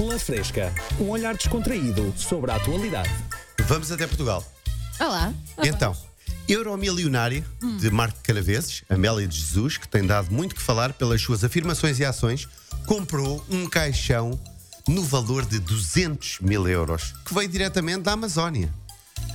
Pela Fresca, um olhar descontraído sobre a atualidade. Vamos até Portugal. Olá. Então, Euromilionária, de Marco Caraveses, Amélia de Jesus, que tem dado muito que falar pelas suas afirmações e ações, comprou um caixão no valor de 200 mil euros, que veio diretamente da Amazónia.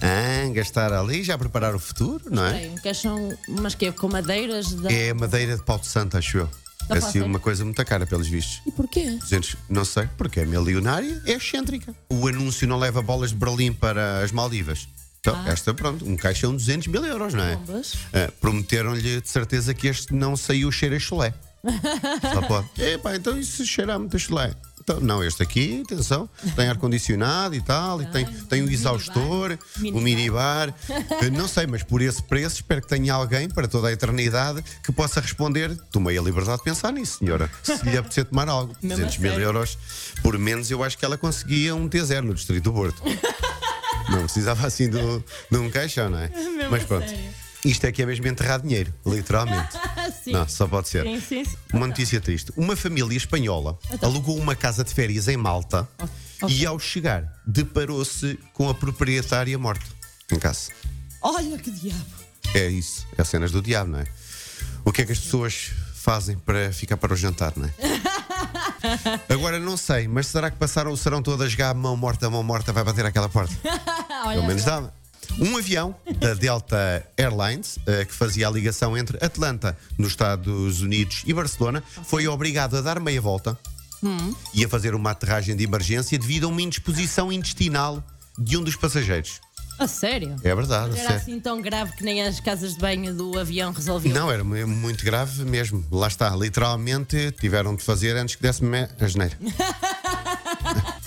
Ah, gastar ali, já preparar o futuro, não é? Um caixão, mas que é com madeiras da. É madeira de pau de santo, acho eu. Dá É assim ser? uma coisa muito cara, pelos vistos. E porquê? 200, não sei, porque é milionária, é excêntrica. O anúncio não leva bolas de Berlim para as Maldivas. Então, esta, pronto, um caixão de 200 mil euros, não é? Ah, Prometeram-lhe de certeza que este não saiu cheiro a chulé. Só pode. Epá, então isso cheira muito a chulé. Então, não, este aqui, atenção, tem ar-condicionado e tal, e tem, tem o um exaustor, minibar. o minibar. Não sei, mas por esse preço espero que tenha alguém para toda a eternidade que possa responder. Tomei a liberdade de pensar nisso, senhora. Se lhe apetecer tomar algo. Mesmo 200 a mil euros por menos, eu acho que ela conseguia um T0 no Distrito do Porto. Não precisava assim do, de um caixão, não é? Mas pronto. sério. Isto é que é mesmo enterrar dinheiro, literalmente. Ah, sim. Não, só pode ser. Sim, sim, sim. Uma notícia triste. Uma família espanhola Então. alugou uma casa de férias em Malta ok. e, ao chegar, deparou-se com a proprietária morta em casa. Olha que diabo. É isso. É as cenas do diabo, não é? O que é que as pessoas fazem para ficar para o jantar, não é? Agora não sei, mas será que passaram o serão todas já mão morta, mão morta, vai bater àquela porta? Pelo menos dava. Um avião da Delta Airlines, eh, que fazia a ligação entre Atlanta, nos Estados Unidos, e Barcelona, foi obrigado a dar meia volta e a fazer uma aterragem de emergência devido a uma indisposição intestinal de um dos passageiros. A sério? É verdade, Era sério. assim tão grave que nem as casas de banho do avião resolviam. Não, era mu- muito grave mesmo. Lá está, literalmente tiveram de fazer antes que desse-me a geneira.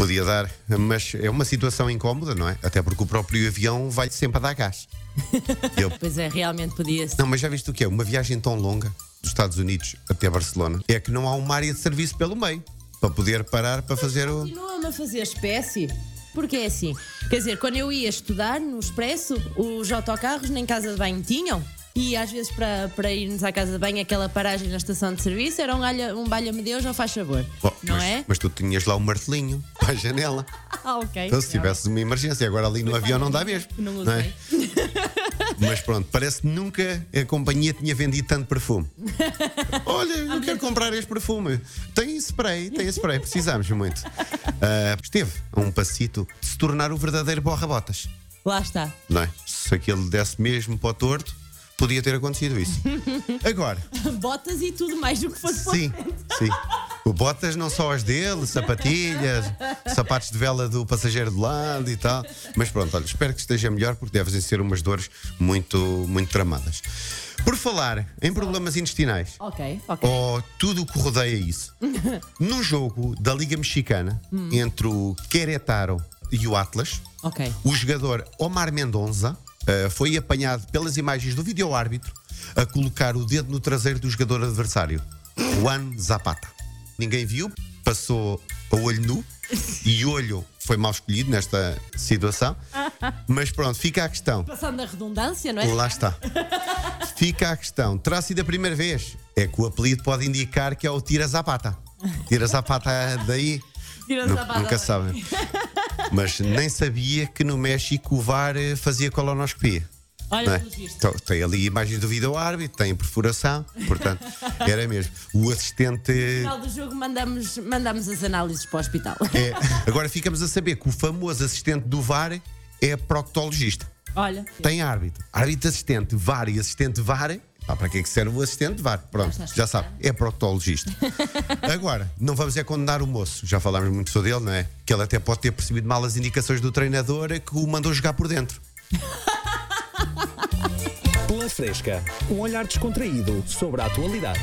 Podia dar, mas é uma situação incómoda, não é? Até porque o próprio avião vai sempre a dar gás. Eu Pois é, realmente podia ser. Não, mas já viste o que é? Uma viagem tão longa dos Estados Unidos até Barcelona é que não há uma área de serviço pelo meio para poder parar para fazer o. Continua-me a fazer espécie. Porque é assim. Quer dizer, quando eu ia estudar no Expresso, os autocarros nem casa de banho tinham. E às vezes para, para irmos à casa de banho, aquela paragem na estação de serviço era um, galha, um balha-me Deus ou faz favor. Oh, não mas, é? mas tu tinhas lá um martelinho para a janela. Ah, ok. Então, se tivesse uma emergência, agora ali no avião não dá mesmo. Não não é? usei. Mas pronto, parece que nunca a companhia tinha vendido tanto perfume. Olha, eu quero comprar este perfume. Tem spray, tem spray, precisamos muito. Ah, esteve a um passito de se tornar o verdadeiro borra-botas. Lá está. Não é? Se aquele desse mesmo para o torto, podia ter acontecido isso. Agora, Botas e tudo mais do que fosse sim, sim. Botas não só as dele, sapatilhas, sapatos de vela do passageiro de lado e tal. Mas pronto, olha, espero que esteja melhor porque devem ser umas dores muito, muito tramadas. Por falar em problemas intestinais, Ok, ok. ou tudo o que rodeia isso, num jogo da Liga Mexicana entre o Querétaro e o Atlas, Ok. o jogador Omar Mendonça eh, foi apanhado pelas imagens do vídeo-árbitro a colocar o dedo no traseiro do jogador adversário, Juan Zapata. Ninguém viu, passou a olho nu e olho foi mal escolhido nesta situação, mas pronto, fica a questão. Passando a redundância, não é? Lá está. Fica a questão. Terá sido a primeira vez? É que o apelido pode indicar que é o Tira Zapata. Tira Zapata daí. Nunca daí. sabem. Mas nem sabia que no México o VAR eh, fazia colonoscopia. Olha, é? Então, tem ali imagens do vídeo árbitro, tem perfuração, portanto, era mesmo. O assistente. No final do jogo mandamos, mandamos as análises para o hospital. é- agora ficamos a saber que o famoso assistente do VAR é proctologista. Olha. Tem árbitro. Árbitro assistente, VAR e assistente VAR. Pá, para que é que serve o assistente VAR? Pronto, já sabe, é proctologista. Agora, não vamos é condenar o moço. Já falámos muito sobre ele, não é? Que ele até pode ter percebido mal as indicações do treinador que o mandou jogar por dentro. Pela Fresca, um olhar descontraído sobre a atualidade.